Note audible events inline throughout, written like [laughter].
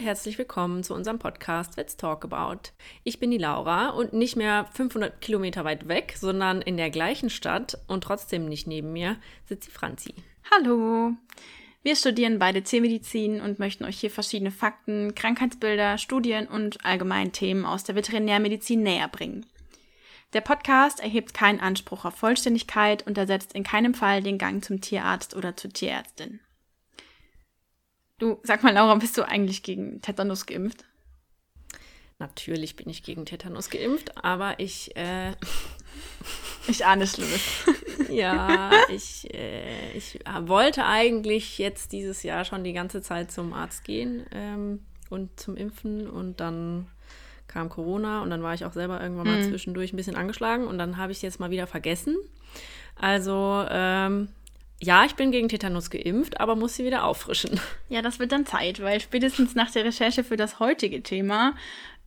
und herzlich willkommen zu unserem Podcast Let's Talk About. Ich bin die Laura und nicht mehr 500 Kilometer weit weg, sondern in der gleichen Stadt und trotzdem nicht neben mir sitzt die Franzi. Hallo! Wir studieren beide Tiermedizin und möchten euch hier verschiedene Fakten, Krankheitsbilder, Studien und allgemeinen Themen aus der Veterinärmedizin näher bringen. Der Podcast erhebt keinen Anspruch auf Vollständigkeit und ersetzt in keinem Fall den Gang zum Tierarzt oder zur Tierärztin. Du, sag mal, Laura, bist du eigentlich gegen Tetanus geimpft? Natürlich bin ich gegen Tetanus geimpft, aber ich. Äh, [laughs] ich ahne Schlimmes. [laughs] ja, ich, äh, ich wollte eigentlich jetzt dieses Jahr schon die ganze Zeit zum Arzt gehen ähm, und zum Impfen und dann kam Corona und dann war ich auch selber irgendwann mal mhm. zwischendurch ein bisschen angeschlagen und dann habe ich es jetzt mal wieder vergessen. Also ähm, ja, ich bin gegen Tetanus geimpft, aber muss sie wieder auffrischen. [laughs] Ja, das wird dann Zeit, weil spätestens nach der Recherche für das heutige Thema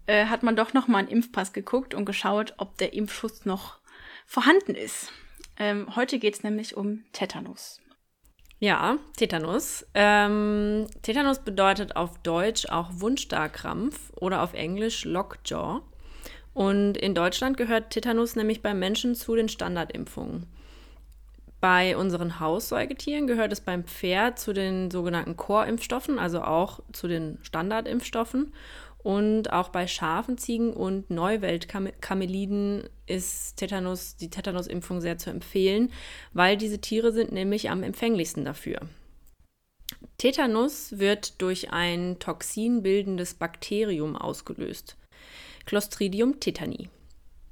äh, hat man doch noch mal einen Impfpass geguckt und geschaut, ob der Impfschutz noch vorhanden ist. Ähm, heute geht es nämlich um Tetanus. Ja, Tetanus. Ähm, Tetanus bedeutet auf Deutsch auch Wundstarkrampf oder auf Englisch Lockjaw. Und in Deutschland gehört Tetanus nämlich bei Menschen zu den Standardimpfungen. Bei unseren Haussäugetieren gehört es beim Pferd zu den sogenannten Core-Impfstoffen, also auch zu den Standardimpfstoffen. Und auch bei Schafen, Ziegen und Neuweltkameliden ist Tetanus, die Tetanusimpfung sehr zu empfehlen, weil diese Tiere sind nämlich am empfänglichsten dafür. Tetanus wird durch ein toxinbildendes Bakterium ausgelöst. Clostridium tetani.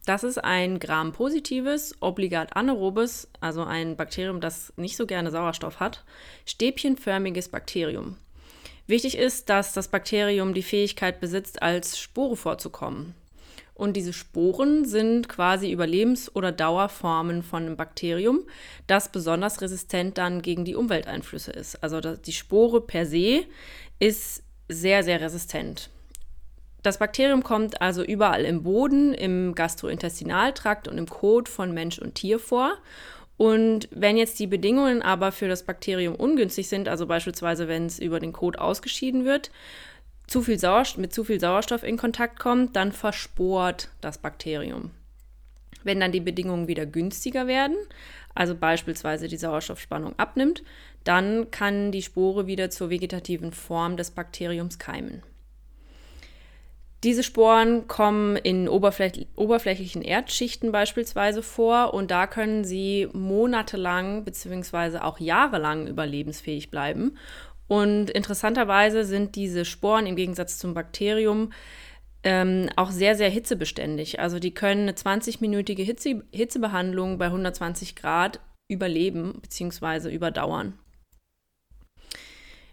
Das ist ein Gram-positives, obligat anaerobes, also ein Bakterium, das nicht so gerne Sauerstoff hat, stäbchenförmiges Bakterium. Wichtig ist, dass das Bakterium die Fähigkeit besitzt, als Spore vorzukommen. Und diese Sporen sind quasi Überlebens- oder Dauerformen von einem Bakterium, das besonders resistent dann gegen die Umwelteinflüsse ist. Also die Spore per se ist sehr, sehr resistent. Das Bakterium kommt also überall im Boden, im Gastrointestinaltrakt und im Kot von Mensch und Tier vor. Und wenn jetzt die Bedingungen aber für das Bakterium ungünstig sind, also beispielsweise wenn es über den Kot ausgeschieden wird, zu viel mit zu viel Sauerstoff in Kontakt kommt, dann versport das Bakterium. Wenn dann die Bedingungen wieder günstiger werden, also beispielsweise die Sauerstoffspannung abnimmt, dann kann die Spore wieder zur vegetativen Form des Bakteriums keimen. Diese Sporen kommen in oberfläch oberflächlichen Erdschichten beispielsweise vor und da können sie monatelang bzw. auch jahrelang überlebensfähig bleiben. Und interessanterweise sind diese Sporen im Gegensatz zum Bakterium ähm, auch sehr, sehr hitzebeständig. Also die können eine 20-minütige Hitze Hitzebehandlung bei 120 Grad überleben bzw. überdauern.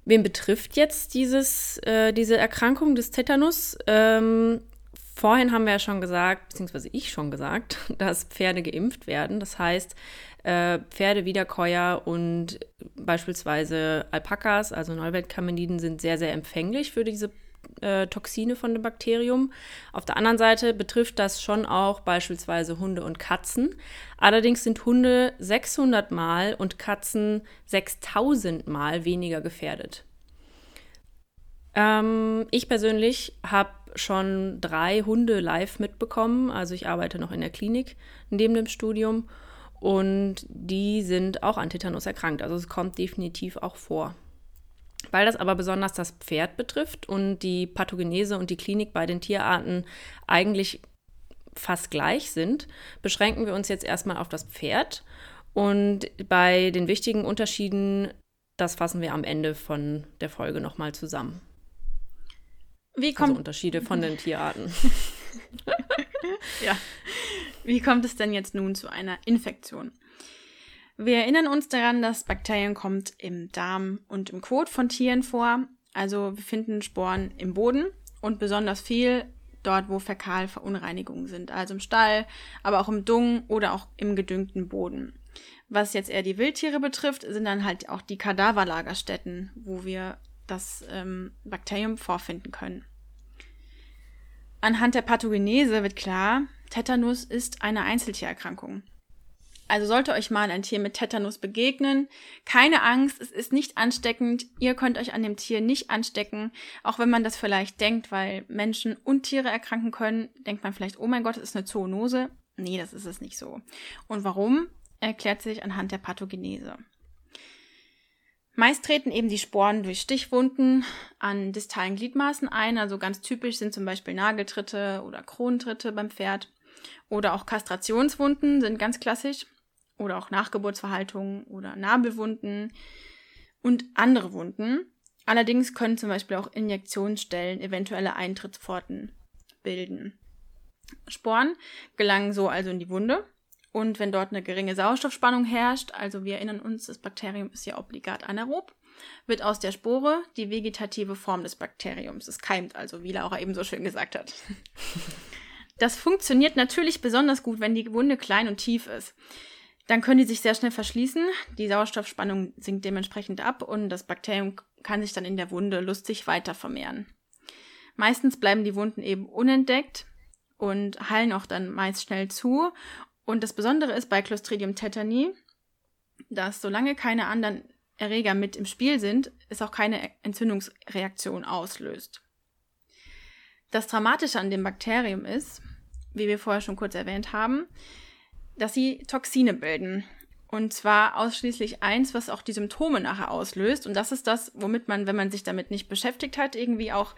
Wen betrifft jetzt dieses, äh, diese Erkrankung des Tetanus? Ähm, vorhin haben wir ja schon gesagt, beziehungsweise ich schon gesagt, [laughs] dass Pferde geimpft werden. Das heißt, äh, Pferde, Wiederkäuer und beispielsweise Alpakas, also Neuweltkameliden, sind sehr, sehr empfänglich für diese äh, Toxine von dem Bakterium. Auf der anderen Seite betrifft das schon auch beispielsweise Hunde und Katzen. Allerdings sind Hunde 600 Mal und Katzen 6000 Mal weniger gefährdet. Ähm, ich persönlich habe schon drei Hunde live mitbekommen. Also ich arbeite noch in der Klinik neben dem Studium und die sind auch an Tetanus erkrankt. Also es kommt definitiv auch vor. Weil das aber besonders das Pferd betrifft und die Pathogenese und die Klinik bei den Tierarten eigentlich fast gleich sind, beschränken wir uns jetzt erstmal auf das Pferd. Und bei den wichtigen Unterschieden, das fassen wir am Ende von der Folge nochmal zusammen. Wie kommt also Unterschiede von den Tierarten. [laughs] ja. Wie kommt es denn jetzt nun zu einer Infektion? Wir erinnern uns daran, dass Bakterien kommt im Darm und im Kot von Tieren vor. Also wir finden Sporen im Boden und besonders viel dort, wo Fäkalverunreinigungen sind, also im Stall, aber auch im Dung oder auch im gedüngten Boden. Was jetzt eher die Wildtiere betrifft, sind dann halt auch die Kadaverlagerstätten, wo wir das ähm, Bakterium vorfinden können. Anhand der Pathogenese wird klar, Tetanus ist eine Einzeltiererkrankung. Also sollte euch mal ein Tier mit Tetanus begegnen, keine Angst, es ist nicht ansteckend, ihr könnt euch an dem Tier nicht anstecken, auch wenn man das vielleicht denkt, weil Menschen und Tiere erkranken können, denkt man vielleicht, oh mein Gott, es ist eine Zoonose. Nee, das ist es nicht so. Und warum, erklärt sich anhand der Pathogenese. Meist treten eben die Sporen durch Stichwunden an distalen Gliedmaßen ein, also ganz typisch sind zum Beispiel Nageltritte oder Kronentritte beim Pferd. Oder auch Kastrationswunden sind ganz klassisch oder auch Nachgeburtsverhaltungen oder Nabelwunden und andere Wunden. Allerdings können zum Beispiel auch Injektionsstellen eventuelle Eintrittspforten bilden. Sporen gelangen so also in die Wunde und wenn dort eine geringe Sauerstoffspannung herrscht, also wir erinnern uns, das Bakterium ist ja obligat anaerob, wird aus der Spore die vegetative Form des Bakteriums. Es keimt also, wie Laura eben so schön gesagt hat. [laughs] Das funktioniert natürlich besonders gut, wenn die Wunde klein und tief ist. Dann können die sich sehr schnell verschließen, die Sauerstoffspannung sinkt dementsprechend ab und das Bakterium kann sich dann in der Wunde lustig weiter vermehren. Meistens bleiben die Wunden eben unentdeckt und heilen auch dann meist schnell zu. Und das Besondere ist bei Clostridium tetani, dass solange keine anderen Erreger mit im Spiel sind, es auch keine Entzündungsreaktion auslöst. Das Dramatische an dem Bakterium ist, wie wir vorher schon kurz erwähnt haben, dass sie Toxine bilden. Und zwar ausschließlich eins, was auch die Symptome nachher auslöst. Und das ist das, womit man, wenn man sich damit nicht beschäftigt hat, irgendwie auch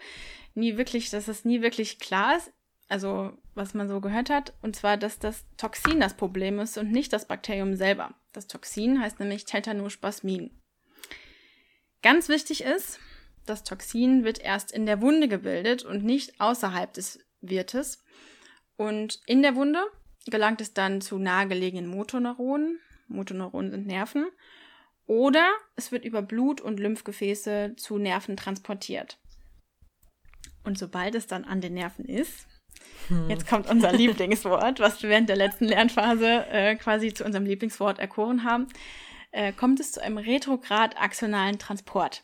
nie wirklich, dass es nie wirklich klar ist. Also, was man so gehört hat. Und zwar, dass das Toxin das Problem ist und nicht das Bakterium selber. Das Toxin heißt nämlich Tetanospasmin. Ganz wichtig ist, das Toxin wird erst in der Wunde gebildet und nicht außerhalb des Wirtes. Und in der Wunde gelangt es dann zu nahegelegenen Motoneuronen. Motoneuronen sind Nerven. Oder es wird über Blut- und Lymphgefäße zu Nerven transportiert. Und sobald es dann an den Nerven ist, hm. jetzt kommt unser Lieblingswort, was wir während der letzten Lernphase äh, quasi zu unserem Lieblingswort erkoren haben, äh, kommt es zu einem retrograd-axonalen Transport.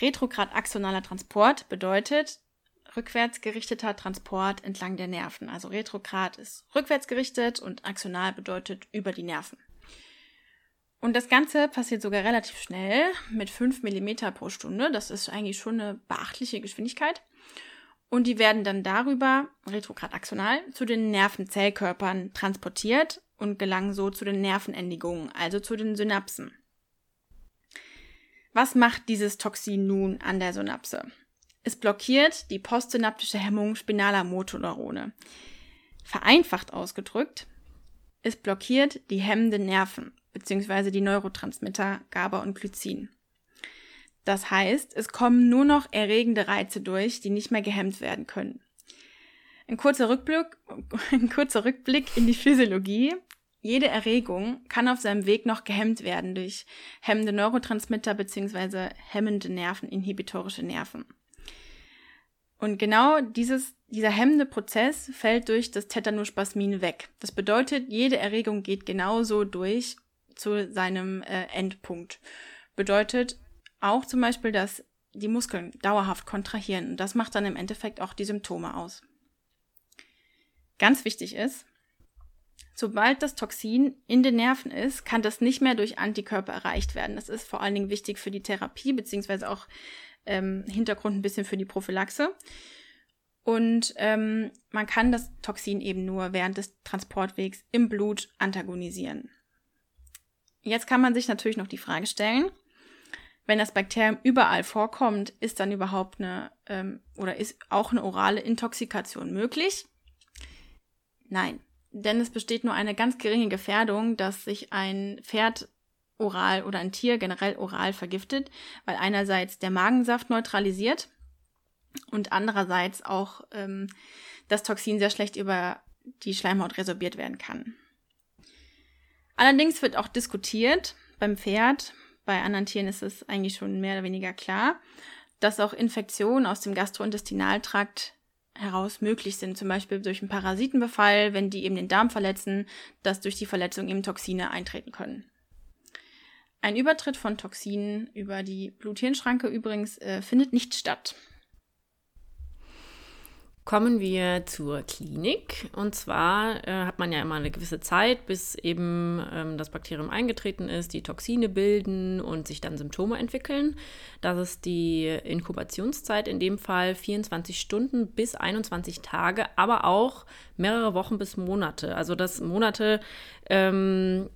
Retrograd-axonaler Transport bedeutet, rückwärts gerichteter Transport entlang der Nerven. Also retrograd ist rückwärts gerichtet und axonal bedeutet über die Nerven. Und das Ganze passiert sogar relativ schnell mit 5 mm pro Stunde. Das ist eigentlich schon eine beachtliche Geschwindigkeit. Und die werden dann darüber, retrograd axonal, zu den Nervenzellkörpern transportiert und gelangen so zu den Nervenendigungen, also zu den Synapsen. Was macht dieses Toxin nun an der Synapse? Es blockiert die postsynaptische Hemmung spinaler Motoneurone. Vereinfacht ausgedrückt, es blockiert die hemmenden Nerven bzw. die Neurotransmitter GABA und Glycin. Das heißt, es kommen nur noch erregende Reize durch, die nicht mehr gehemmt werden können. Ein kurzer Rückblick, [laughs] ein kurzer Rückblick in die Physiologie. Jede Erregung kann auf seinem Weg noch gehemmt werden durch hemmende Neurotransmitter bzw. hemmende Nerven, inhibitorische Nerven. Und genau dieses, dieser hemmende Prozess fällt durch das Tetanospasmin weg. Das bedeutet, jede Erregung geht genauso durch zu seinem äh, Endpunkt. Bedeutet auch zum Beispiel, dass die Muskeln dauerhaft kontrahieren. Und das macht dann im Endeffekt auch die Symptome aus. Ganz wichtig ist, sobald das Toxin in den Nerven ist, kann das nicht mehr durch Antikörper erreicht werden. Das ist vor allen Dingen wichtig für die Therapie, beziehungsweise auch ähm, Hintergrund ein bisschen für die Prophylaxe. Und ähm, man kann das Toxin eben nur während des Transportwegs im Blut antagonisieren. Jetzt kann man sich natürlich noch die Frage stellen, wenn das Bakterium überall vorkommt, ist dann überhaupt eine ähm, oder ist auch eine orale Intoxikation möglich? Nein, denn es besteht nur eine ganz geringe Gefährdung, dass sich ein Pferd oral oder ein Tier generell oral vergiftet, weil einerseits der Magensaft neutralisiert und andererseits auch ähm, das Toxin sehr schlecht über die Schleimhaut resorbiert werden kann. Allerdings wird auch diskutiert beim Pferd, bei anderen Tieren ist es eigentlich schon mehr oder weniger klar, dass auch Infektionen aus dem Gastrointestinaltrakt heraus möglich sind, zum Beispiel durch einen Parasitenbefall, wenn die eben den Darm verletzen, dass durch die Verletzung eben Toxine eintreten können. Ein Übertritt von Toxinen über die Blut-Hirn-Schranke übrigens äh, findet nicht statt. Kommen wir zur Klinik. Und zwar äh, hat man ja immer eine gewisse Zeit, bis eben ähm, das Bakterium eingetreten ist, die Toxine bilden und sich dann Symptome entwickeln. Das ist die Inkubationszeit in dem Fall 24 Stunden bis 21 Tage, aber auch mehrere Wochen bis Monate. Also das Monate ähm,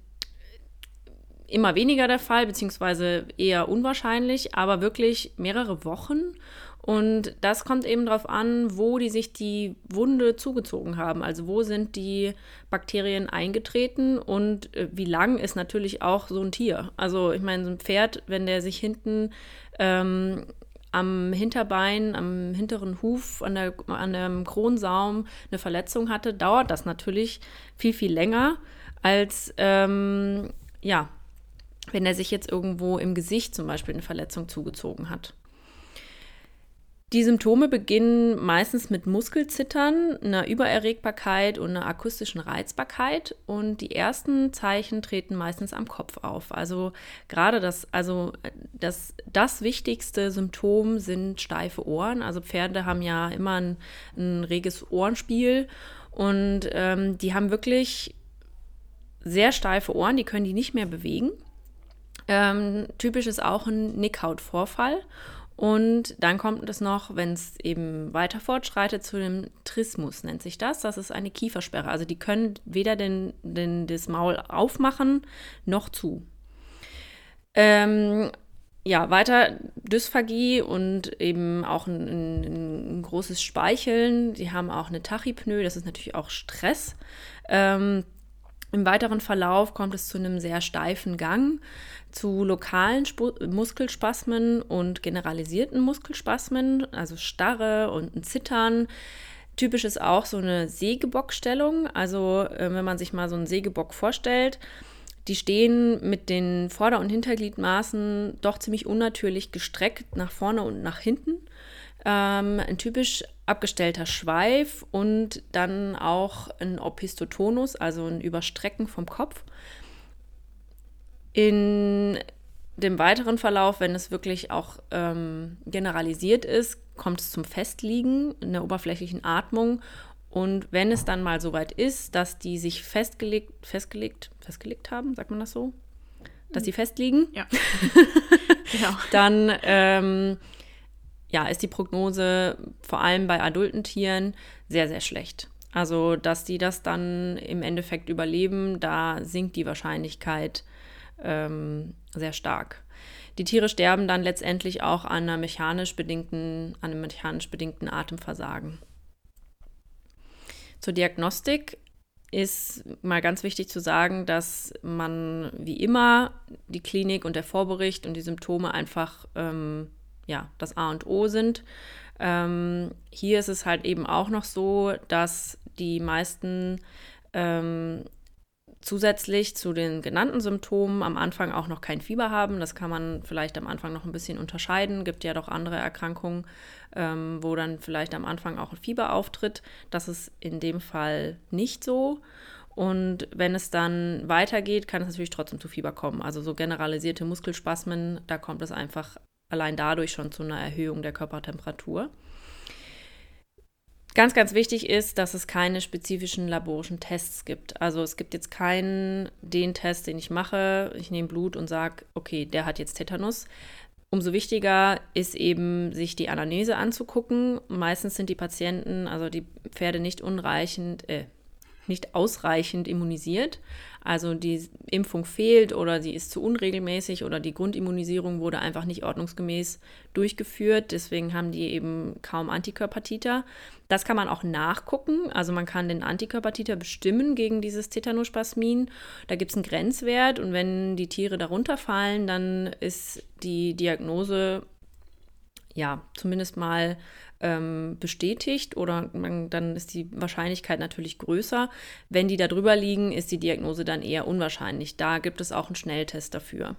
immer weniger der Fall, beziehungsweise eher unwahrscheinlich, aber wirklich mehrere Wochen. Und das kommt eben darauf an, wo die sich die Wunde zugezogen haben. Also wo sind die Bakterien eingetreten und äh, wie lang ist natürlich auch so ein Tier. Also ich meine, so ein Pferd, wenn der sich hinten ähm, am Hinterbein, am hinteren Huf, an, der, an dem Kronsaum eine Verletzung hatte, dauert das natürlich viel, viel länger als ähm, ja, wenn er sich jetzt irgendwo im Gesicht zum Beispiel eine Verletzung zugezogen hat. Die Symptome beginnen meistens mit Muskelzittern, einer Übererregbarkeit und einer akustischen Reizbarkeit. Und die ersten Zeichen treten meistens am Kopf auf. Also gerade das, also das, das wichtigste Symptom sind steife Ohren. Also Pferde haben ja immer ein, ein reges Ohrenspiel und ähm, die haben wirklich sehr steife Ohren, die können die nicht mehr bewegen. Ähm, typisch ist auch ein Nickhautvorfall. Und dann kommt es noch, wenn es eben weiter fortschreitet, zu dem Trismus nennt sich das. Das ist eine Kiefersperre. Also die können weder den, den, das Maul aufmachen noch zu. Ähm, ja, weiter Dysphagie und eben auch ein, ein, großes Speicheln. Sie haben auch eine Tachypnoe, das ist natürlich auch Stress. Ähm, Im weiteren Verlauf kommt es zu einem sehr steifen Gang zu lokalen Sp Muskelspasmen und generalisierten Muskelspasmen, also Starre und ein Zittern. Typisch ist auch so eine Sägebockstellung. Also, äh, wenn man sich mal so einen Sägebock vorstellt, die stehen mit den Vorder- und Hintergliedmaßen doch ziemlich unnatürlich gestreckt nach vorne und nach hinten. Ähm, ein typisch abgestellter Schweif und dann auch ein Opistotonus, also ein Überstrecken vom Kopf. In dem weiteren Verlauf, wenn es wirklich auch ähm, generalisiert ist, kommt es zum Festliegen in der oberflächlichen Atmung. Und wenn es dann mal soweit ist, dass die sich festgelegt, festgelegt, festgelegt haben, sagt man das so? Dass sie festliegen? Ja. [laughs] genau. Dann ähm, ja, ist die Prognose vor allem bei adulten Tieren sehr, sehr schlecht. Also, dass die das dann im Endeffekt überleben, da sinkt die Wahrscheinlichkeit ähm, sehr stark. Die Tiere sterben dann letztendlich auch an, einer mechanisch bedingten, an einem mechanisch bedingten Atemversagen. Zur Diagnostik ist mal ganz wichtig zu sagen, dass man wie immer die Klinik und der Vorbericht und die Symptome einfach ähm, ja, das A und O sind. Ähm, hier ist es halt eben auch noch so, dass die meisten ähm, zusätzlich zu den genannten Symptomen am Anfang auch noch kein Fieber haben. Das kann man vielleicht am Anfang noch ein bisschen unterscheiden. Gibt ja doch andere Erkrankungen, ähm, wo dann vielleicht am Anfang auch ein Fieber auftritt. Das ist in dem Fall nicht so. Und wenn es dann weitergeht, kann es natürlich trotzdem zu Fieber kommen. Also so generalisierte Muskelspasmen, da kommt es einfach allein dadurch schon zu einer Erhöhung der Körpertemperatur. Ganz, ganz wichtig ist, dass es keine spezifischen laborischen Tests gibt. Also es gibt jetzt keinen, den Test, den ich mache, ich nehme Blut und sage, okay, der hat jetzt Tetanus. Umso wichtiger ist eben, sich die Anamnese anzugucken. Meistens sind die Patienten, also die Pferde nicht unreichend, äh, nicht ausreichend immunisiert. Also die Impfung fehlt oder sie ist zu unregelmäßig oder die Grundimmunisierung wurde einfach nicht ordnungsgemäß durchgeführt. Deswegen haben die eben kaum Antikörpertiter. Das kann man auch nachgucken. Also man kann den Antikörpertiter bestimmen gegen dieses Tetanospasmin. Da gibt es einen Grenzwert und wenn die Tiere darunter fallen, dann ist die Diagnose ja zumindest mal ähm, bestätigt oder man, dann ist die Wahrscheinlichkeit natürlich größer. Wenn die da drüber liegen, ist die Diagnose dann eher unwahrscheinlich. Da gibt es auch einen Schnelltest dafür.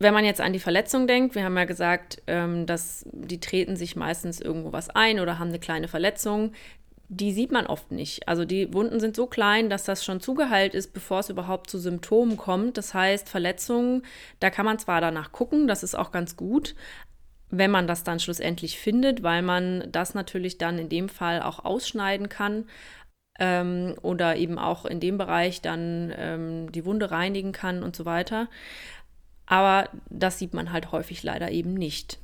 Wenn man jetzt an die Verletzung denkt, wir haben ja gesagt, ähm, dass die treten sich meistens irgendwo was ein oder haben eine kleine Verletzung. Die sieht man oft nicht. Also die Wunden sind so klein, dass das schon zugeheilt ist, bevor es überhaupt zu Symptomen kommt. Das heißt, Verletzungen, da kann man zwar danach gucken, das ist auch ganz gut, wenn man das dann schlussendlich findet, weil man das natürlich dann in dem Fall auch ausschneiden kann ähm, oder eben auch in dem Bereich dann ähm, die Wunde reinigen kann und so weiter. Aber das sieht man halt häufig leider eben nicht.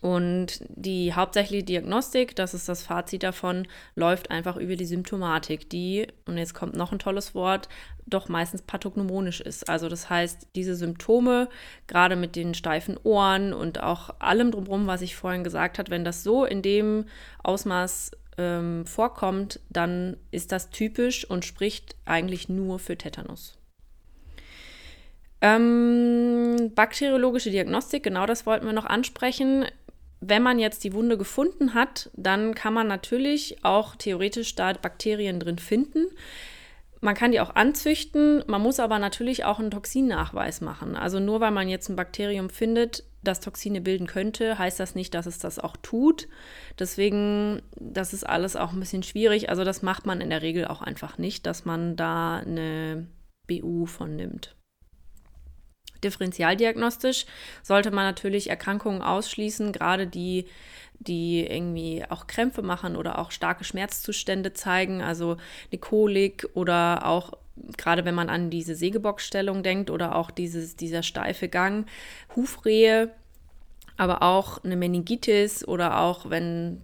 Und die hauptsächliche Diagnostik, das ist das Fazit davon, läuft einfach über die Symptomatik, die, und jetzt kommt noch ein tolles Wort, doch meistens pathognomonisch ist. Also das heißt, diese Symptome, gerade mit den steifen Ohren und auch allem drumherum, was ich vorhin gesagt habe, wenn das so in dem Ausmaß ähm, vorkommt, dann ist das typisch und spricht eigentlich nur für Tetanus. Ähm, bakteriologische Diagnostik, genau das wollten wir noch ansprechen. Wenn man jetzt die Wunde gefunden hat, dann kann man natürlich auch theoretisch da Bakterien drin finden. Man kann die auch anzüchten, man muss aber natürlich auch einen Toxinnachweis machen. Also nur weil man jetzt ein Bakterium findet, das Toxine bilden könnte, heißt das nicht, dass es das auch tut. Deswegen, das ist alles auch ein bisschen schwierig. Also das macht man in der Regel auch einfach nicht, dass man da eine BU von nimmt. Differentialdiagnostisch sollte man natürlich Erkrankungen ausschließen, gerade die, die irgendwie auch Krämpfe machen oder auch starke Schmerzzustände zeigen, also eine Kolik oder auch gerade wenn man an diese Sägebockstellung denkt oder auch dieses, dieser steife Gang, Hufrehe, aber auch eine Meningitis oder auch wenn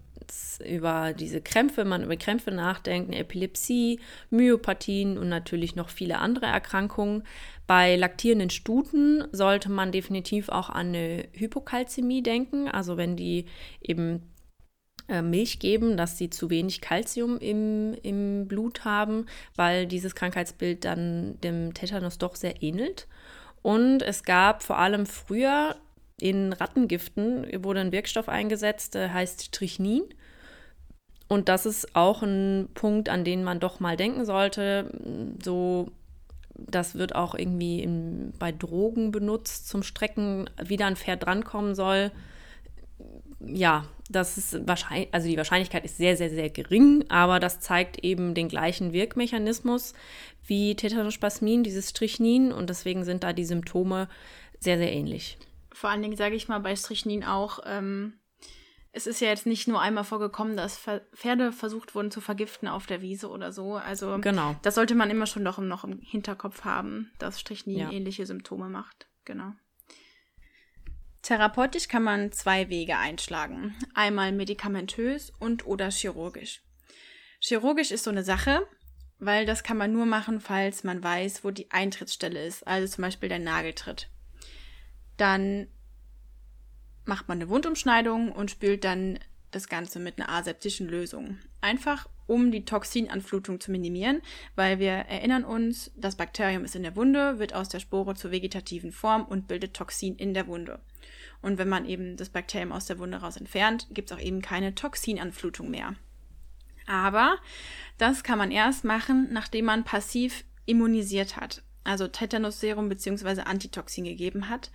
über diese Krämpfe, man über Krämpfe nachdenkt, eine Epilepsie, Myopathien und natürlich noch viele andere Erkrankungen. Bei laktierenden Stuten sollte man definitiv auch an eine Hypokalzämie denken, also wenn die eben äh, Milch geben, dass sie zu wenig Kalzium im, im Blut haben, weil dieses Krankheitsbild dann dem Tetanus doch sehr ähnelt. Und es gab vor allem früher in Rattengiften wurde ein Wirkstoff eingesetzt, der heißt Trichnin. Und das ist auch ein Punkt, an den man doch mal denken sollte. So, das wird auch irgendwie in, bei Drogen benutzt zum Strecken, wie da ein Pferd drankommen soll. Ja, das ist wahrscheinlich, also die Wahrscheinlichkeit ist sehr, sehr, sehr gering, aber das zeigt eben den gleichen Wirkmechanismus wie Tetanospasmin, dieses Strichnin, und deswegen sind da die Symptome sehr, sehr ähnlich vor allen Dingen sage ich mal bei Strichnin auch, ähm, es ist ja jetzt nicht nur einmal vorgekommen, dass Pferde versucht wurden zu vergiften auf der Wiese oder so. Also genau. das sollte man immer schon noch im, noch im Hinterkopf haben, dass Strichnin ja. ähnliche Symptome macht. Genau. Therapeutisch kann man zwei Wege einschlagen. Einmal medikamentös und oder chirurgisch. Chirurgisch ist so eine Sache, weil das kann man nur machen, falls man weiß, wo die Eintrittsstelle ist, also zum Beispiel der Nageltritt. Dann macht man eine Wundumschneidung und spült dann das Ganze mit einer aseptischen Lösung. Einfach um die Toxinanflutung zu minimieren, weil wir erinnern uns, das Bakterium ist in der Wunde, wird aus der Spore zur vegetativen Form und bildet Toxin in der Wunde. Und wenn man eben das Bakterium aus der Wunde raus entfernt, gibt es auch eben keine Toxinanflutung mehr. Aber das kann man erst machen, nachdem man passiv immunisiert hat also Tetanusserum bzw. Antitoxin gegeben hat,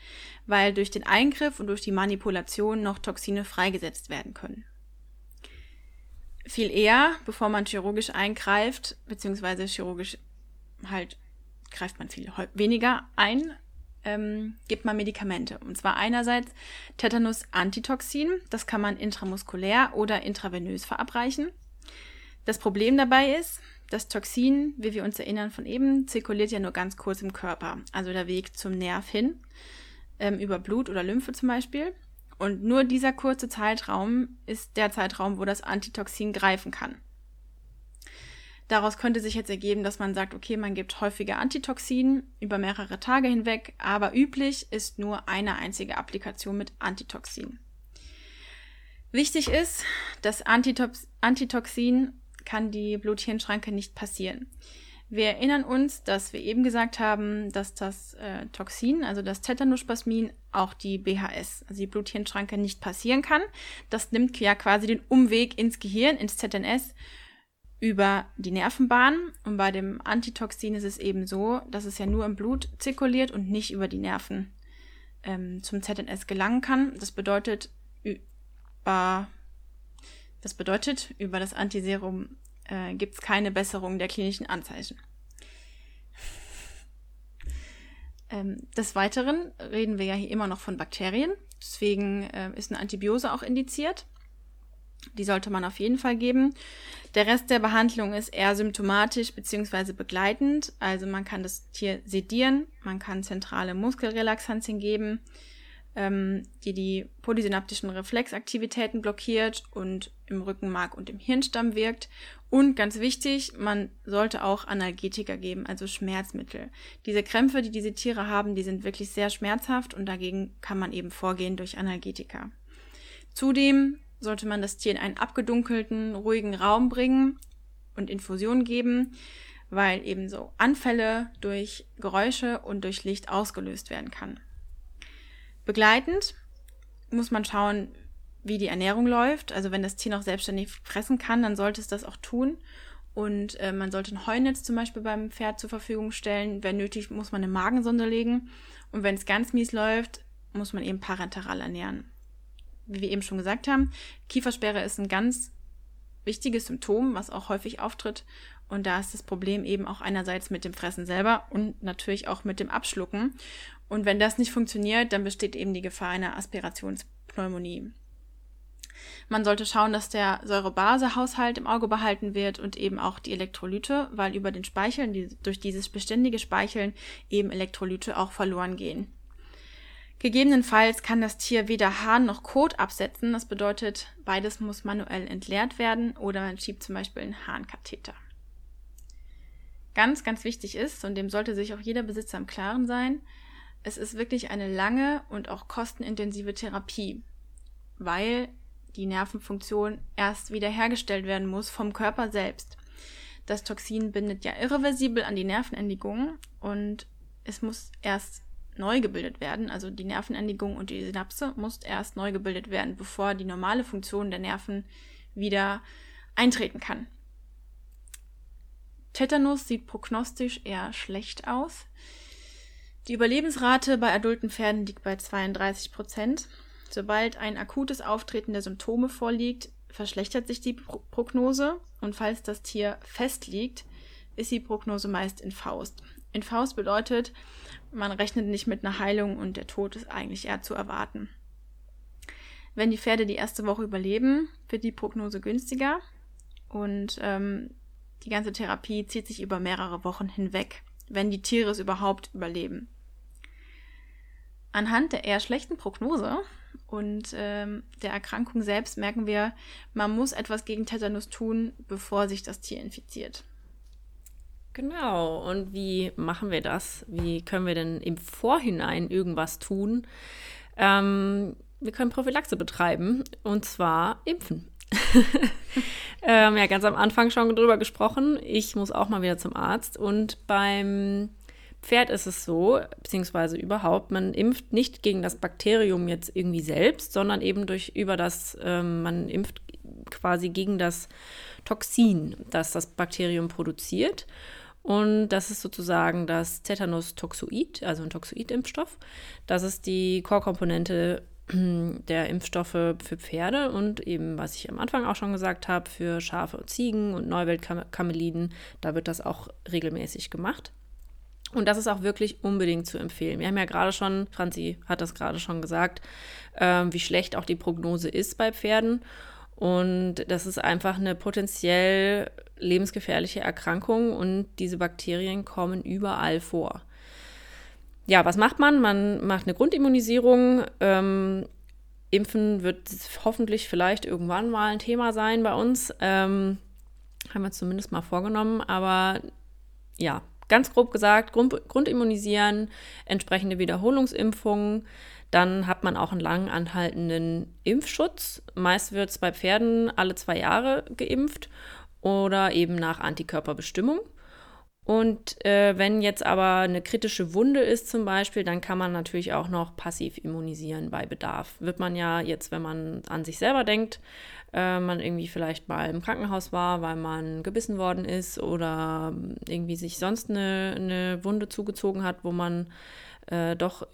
weil durch den Eingriff und durch die Manipulation noch Toxine freigesetzt werden können. Viel eher, bevor man chirurgisch eingreift, beziehungsweise chirurgisch halt greift man viel weniger ein, ähm, gibt man Medikamente. Und zwar einerseits Tetanus-Antitoxin, das kann man intramuskulär oder intravenös verabreichen. Das Problem dabei ist, das Toxin, wie wir uns erinnern von eben, zirkuliert ja nur ganz kurz im Körper, also der Weg zum Nerv hin, ähm, über Blut oder Lymphe zum Beispiel. Und nur dieser kurze Zeitraum ist der Zeitraum, wo das Antitoxin greifen kann. Daraus könnte sich jetzt ergeben, dass man sagt, okay, man gibt häufiger Antitoxin über mehrere Tage hinweg, aber üblich ist nur eine einzige Applikation mit Antitoxin. Wichtig ist, dass Antitoxin kann die Bluthirnschranke nicht passieren. Wir erinnern uns, dass wir eben gesagt haben, dass das äh, Toxin, also das Tetanospasmin, auch die BHS, also die Bluthirnschranke, nicht passieren kann. Das nimmt ja quasi den Umweg ins Gehirn, ins ZNS, über die Nervenbahn. Und bei dem Antitoxin ist es eben so, dass es ja nur im Blut zirkuliert und nicht über die Nerven ähm, zum ZNS gelangen kann. Das bedeutet, über das bedeutet, über das Antiserum äh, gibt es keine Besserung der klinischen Anzeichen. Ähm, des Weiteren reden wir ja hier immer noch von Bakterien. Deswegen äh, ist eine Antibiose auch indiziert. Die sollte man auf jeden Fall geben. Der Rest der Behandlung ist eher symptomatisch bzw. begleitend. Also man kann das Tier sedieren, man kann zentrale Muskelrelaxantien geben, ähm, die die polysynaptischen Reflexaktivitäten blockiert und im Rückenmark und im Hirnstamm wirkt. Und ganz wichtig, man sollte auch Analgetika geben, also Schmerzmittel. Diese Krämpfe, die diese Tiere haben, die sind wirklich sehr schmerzhaft und dagegen kann man eben vorgehen durch Analgetika. Zudem sollte man das Tier in einen abgedunkelten, ruhigen Raum bringen und Infusion geben, weil eben so Anfälle durch Geräusche und durch Licht ausgelöst werden kann. Begleitend muss man schauen, wie die Ernährung läuft. Also wenn das Tier noch selbstständig fressen kann, dann sollte es das auch tun. Und äh, man sollte ein Heunetz zum Beispiel beim Pferd zur Verfügung stellen. Wenn nötig, muss man eine Magensonde legen. Und wenn es ganz mies läuft, muss man eben parenteral ernähren wie wir eben schon gesagt haben, Kiefersperre ist ein ganz wichtiges Symptom, was auch häufig auftritt. Und da ist das Problem eben auch einerseits mit dem Fressen selber und natürlich auch mit dem Abschlucken. Und wenn das nicht funktioniert, dann besteht eben die Gefahr einer Aspirationspneumonie. Man sollte schauen, dass der Säurebasehaushalt im Auge behalten wird und eben auch die Elektrolyte, weil über den Speicheln, die, durch dieses beständige Speicheln eben Elektrolyte auch verloren gehen. Gegebenenfalls kann das Tier weder Harn noch Kot absetzen. Das bedeutet, beides muss manuell entleert werden oder man schiebt zum Beispiel einen Harnkatheter. Ganz, ganz wichtig ist, und dem sollte sich auch jeder Besitzer im Klaren sein, es ist wirklich eine lange und auch kostenintensive Therapie, weil die Nervenfunktion erst wiederhergestellt werden muss vom Körper selbst. Das Toxin bindet ja irreversibel an die Nervenendigungen und es muss erst neu gebildet werden. Also die Nervenendigung und die Synapse muss erst neu gebildet werden, bevor die normale Funktion der Nerven wieder eintreten kann. Tetanus sieht prognostisch eher schlecht aus. Die Überlebensrate bei adulten Pferden liegt bei 32 Prozent. Sobald ein akutes Auftreten der Symptome vorliegt, verschlechtert sich die Prognose und falls das Tier fest liegt, ist die Prognose meist in Faust. In Faust bedeutet, man rechnet nicht mit einer Heilung und der Tod ist eigentlich eher zu erwarten. Wenn die Pferde die erste Woche überleben, wird die Prognose günstiger und ähm, die ganze Therapie zieht sich über mehrere Wochen hinweg, wenn die Tiere es überhaupt überleben. Anhand der eher schlechten Prognose und ähm, der Erkrankung selbst merken wir, man muss etwas gegen Tetanus tun, bevor sich das Tier infiziert. Genau. Und wie machen wir das? Wie können wir denn im Vorhinein irgendwas tun? Ähm, wir können Prophylaxe betreiben und zwar impfen. [laughs] ähm, ja, ganz am Anfang schon drüber gesprochen. Ich muss auch mal wieder zum Arzt und beim Pferd ist es so, beziehungsweise überhaupt, man impft nicht gegen das Bakterium jetzt irgendwie selbst, sondern eben durch über das, ähm, man impft quasi gegen das Toxin, das das Bakterium produziert. Und das ist sozusagen das Tetanus-Toxoid, also ein Toxoid-Impfstoff. Das ist die Core-Komponente [clears throat] der Impfstoffe für Pferde und eben, was ich am Anfang auch schon gesagt habe, für Schafe und Ziegen und Neuweltkameliden. Da wird das auch regelmäßig gemacht. Und das ist auch wirklich unbedingt zu empfehlen. Wir haben ja gerade schon, Franzi hat das gerade schon gesagt, äh, wie schlecht auch die Prognose ist bei Pferden. Und das ist einfach eine potenziell lebensgefährliche Erkrankung und diese Bakterien kommen überall vor. Ja, was macht man? Man macht eine Grundimmunisierung. Ähm, Impfen wird hoffentlich vielleicht irgendwann mal ein Thema sein bei uns. Ähm, haben wir zumindest mal vorgenommen. Aber ja, ganz grob gesagt, Grund, Grundimmunisieren, entsprechende Wiederholungsimpfungen. Dann hat man auch einen lang anhaltenden Impfschutz. Meist wird es bei Pferden alle zwei Jahre geimpft oder eben nach Antikörperbestimmung. Und äh, wenn jetzt aber eine kritische Wunde ist zum Beispiel, dann kann man natürlich auch noch passiv immunisieren bei Bedarf. Wird man ja jetzt, wenn man an sich selber denkt, äh, man irgendwie vielleicht mal im Krankenhaus war, weil man gebissen worden ist oder irgendwie sich sonst eine, eine Wunde zugezogen hat, wo man äh, doch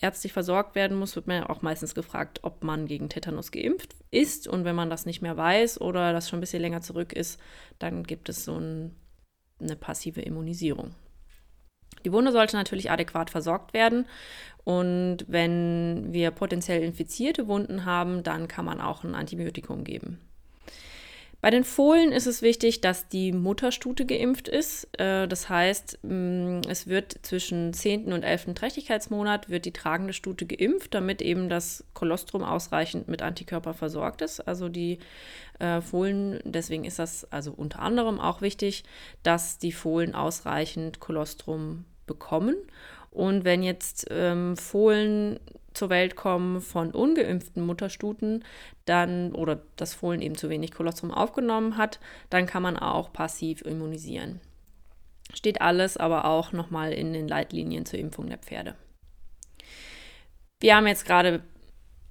ärztlich versorgt werden muss, wird man ja auch meistens gefragt, ob man gegen Tetanus geimpft ist. Und wenn man das nicht mehr weiß oder das schon ein bisschen länger zurück ist, dann gibt es so ein, eine passive Immunisierung. Die Wunde sollte natürlich adäquat versorgt werden. Und wenn wir potenziell infizierte Wunden haben, dann kann man auch ein Antibiotikum geben. Bei den Fohlen ist es wichtig, dass die Mutterstute geimpft ist. Äh, das heißt, mm, es wird zwischen 10. und 11. Trächtigkeitsmonat wird die tragende Stute geimpft, damit eben das Kolostrum ausreichend mit Antikörper versorgt ist. Also die äh, Fohlen, deswegen ist das also unter anderem auch wichtig, dass die Fohlen ausreichend Kolostrum bekommen. Und wenn jetzt ähm, Fohlen zur Welt kommen von ungeimpften Mutterstuten, dann oder das Fohlen eben zu wenig Kolostrum aufgenommen hat, dann kann man auch passiv immunisieren. Steht alles aber auch nochmal in den Leitlinien zur Impfung der Pferde. Wir haben jetzt gerade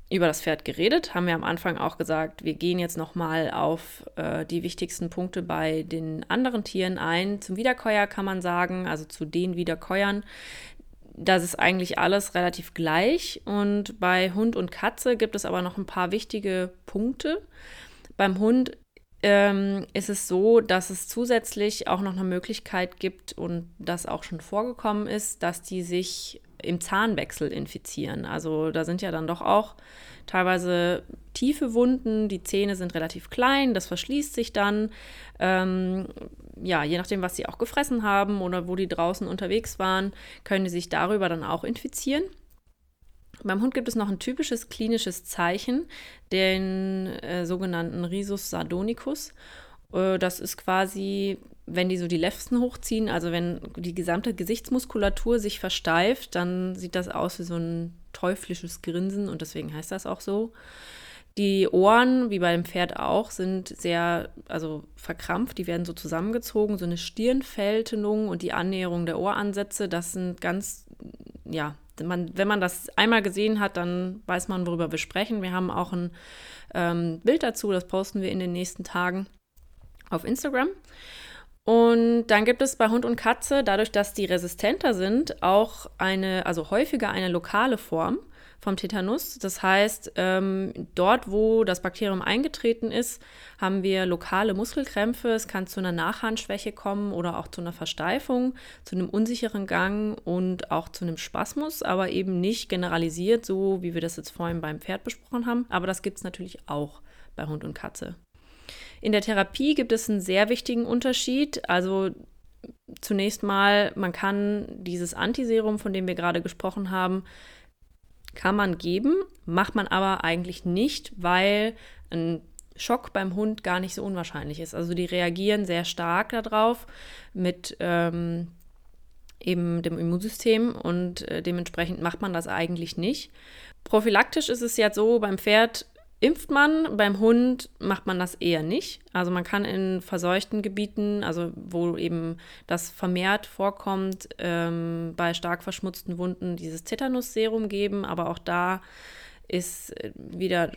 über das Pferd geredet, haben wir am Anfang auch gesagt, wir gehen jetzt nochmal auf äh, die wichtigsten Punkte bei den anderen Tieren ein. Zum Wiederkäuer kann man sagen, also zu den Wiederkäuern, das ist eigentlich alles relativ gleich. Und bei Hund und Katze gibt es aber noch ein paar wichtige Punkte. Beim Hund ähm, ist es so, dass es zusätzlich auch noch eine Möglichkeit gibt und das auch schon vorgekommen ist, dass die sich im Zahnwechsel infizieren. Also da sind ja dann doch auch teilweise tiefe Wunden, die Zähne sind relativ klein, das verschließt sich dann. Ähm, ja, je nachdem, was sie auch gefressen haben oder wo die draußen unterwegs waren, können die sich darüber dann auch infizieren. Beim Hund gibt es noch ein typisches klinisches Zeichen, den äh, sogenannten Rhizus sardonicus. Äh, das ist quasi, wenn die so die Lefzen hochziehen, also wenn die gesamte Gesichtsmuskulatur sich versteift, dann sieht das aus wie so ein teuflisches Grinsen und deswegen heißt das auch so. Die Ohren, wie beim Pferd auch, sind sehr, also verkrampft, die werden so zusammengezogen, so eine Stirnfältenung und die Annäherung der Ohransätze, das sind ganz, ja, man, wenn man das einmal gesehen hat, dann weiß man, worüber wir sprechen. Wir haben auch ein ähm, Bild dazu, das posten wir in den nächsten Tagen auf Instagram. Und dann gibt es bei Hund und Katze, dadurch, dass die resistenter sind, auch eine, also häufiger eine lokale Form vom Tetanus. Das heißt, ähm, dort, wo das Bakterium eingetreten ist, haben wir lokale Muskelkrämpfe. Es kann zu einer Nachhandschwäche kommen oder auch zu einer Versteifung, zu einem unsicheren Gang und auch zu einem Spasmus, aber eben nicht generalisiert, so wie wir das jetzt vorhin beim Pferd besprochen haben. Aber das gibt es natürlich auch bei Hund und Katze. In der Therapie gibt es einen sehr wichtigen Unterschied. Also zunächst mal, man kann dieses Antiserum, von dem wir gerade gesprochen haben, kann man geben, macht man aber eigentlich nicht, weil ein Schock beim Hund gar nicht so unwahrscheinlich ist. Also die reagieren sehr stark darauf mit ähm, eben dem Immunsystem und äh, dementsprechend macht man das eigentlich nicht. Prophylaktisch ist es jetzt so, beim Pferd impft man, beim Hund macht man das eher nicht. Also man kann in verseuchten Gebieten, also wo eben das vermehrt vorkommt, ähm, bei stark verschmutzten Wunden dieses Tetanusserum geben, aber auch da ist äh, wieder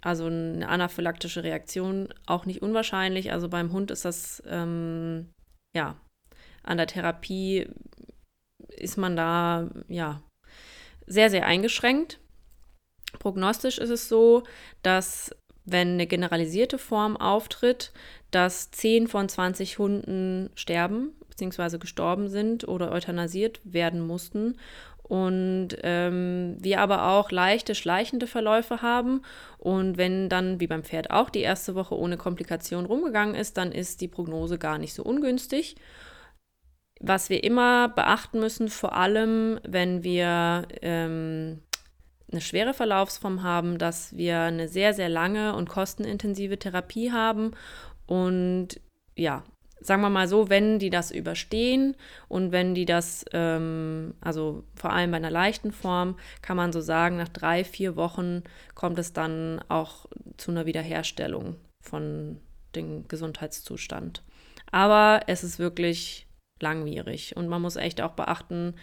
also eine anaphylaktische Reaktion auch nicht unwahrscheinlich. Also beim Hund ist das ähm, ja an der Therapie ist man da ja sehr sehr eingeschränkt. Prognostisch ist es so, dass wenn eine generalisierte Form auftritt, dass 10 von 20 Hunden sterben bzw. gestorben sind oder euthanasiert werden mussten. Und ähm, wir aber auch leichte, schleichende Verläufe haben. Und wenn dann, wie beim Pferd auch, die erste Woche ohne Komplikation rumgegangen ist, dann ist die Prognose gar nicht so ungünstig. Was wir immer beachten müssen, vor allem wenn wir ähm, eine schwere Verlaufsform haben, dass wir eine sehr, sehr lange und kostenintensive Therapie haben. Und ja, sagen wir mal so, wenn die das überstehen und wenn die das, ähm, also vor allem bei einer leichten Form, kann man so sagen, nach drei, vier Wochen kommt es dann auch zu einer Wiederherstellung von dem Gesundheitszustand. Aber es ist wirklich langwierig und man muss echt auch beachten,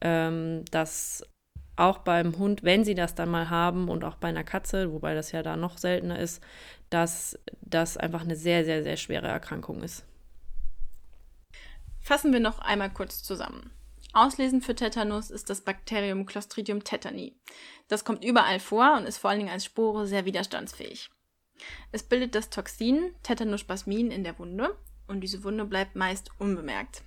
ähm, dass auch beim Hund, wenn sie das dann mal haben und auch bei einer Katze, wobei das ja da noch seltener ist, dass das einfach eine sehr, sehr, sehr schwere Erkrankung ist. Fassen wir noch einmal kurz zusammen. Auslesend für Tetanus ist das Bakterium Clostridium tetani. Das kommt überall vor und ist vor allen Dingen als Spore sehr widerstandsfähig. Es bildet das Toxin Tetanospasmin in der Wunde und diese Wunde bleibt meist unbemerkt.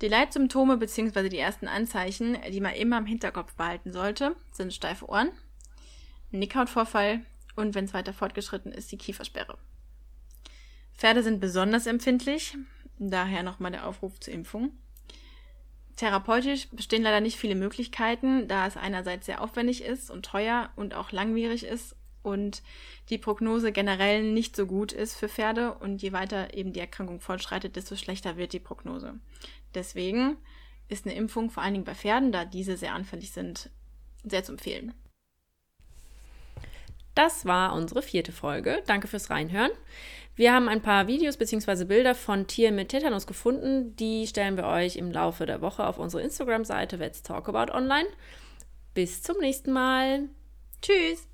Die Leitsymptome bzw. die ersten Anzeichen, die man immer im Hinterkopf behalten sollte, sind steife Ohren, Nickhautvorfall und wenn es weiter fortgeschritten ist, die Kiefersperre. Pferde sind besonders empfindlich, daher nochmal der Aufruf zur Impfung. Therapeutisch bestehen leider nicht viele Möglichkeiten, da es einerseits sehr aufwendig ist und teuer und auch langwierig ist und die Prognose generell nicht so gut ist für Pferde und je weiter eben die Erkrankung fortschreitet, desto schlechter wird die Prognose. Deswegen ist eine Impfung vor allen Dingen bei Pferden, da diese sehr anfällig sind, sehr zu empfehlen. Das war unsere vierte Folge. Danke fürs Reinhören. Wir haben ein paar Videos bzw. Bilder von Tieren mit Tetanus gefunden. Die stellen wir euch im Laufe der Woche auf unsere Instagram-Seite Let's Talk About Online. Bis zum nächsten Mal. Tschüss.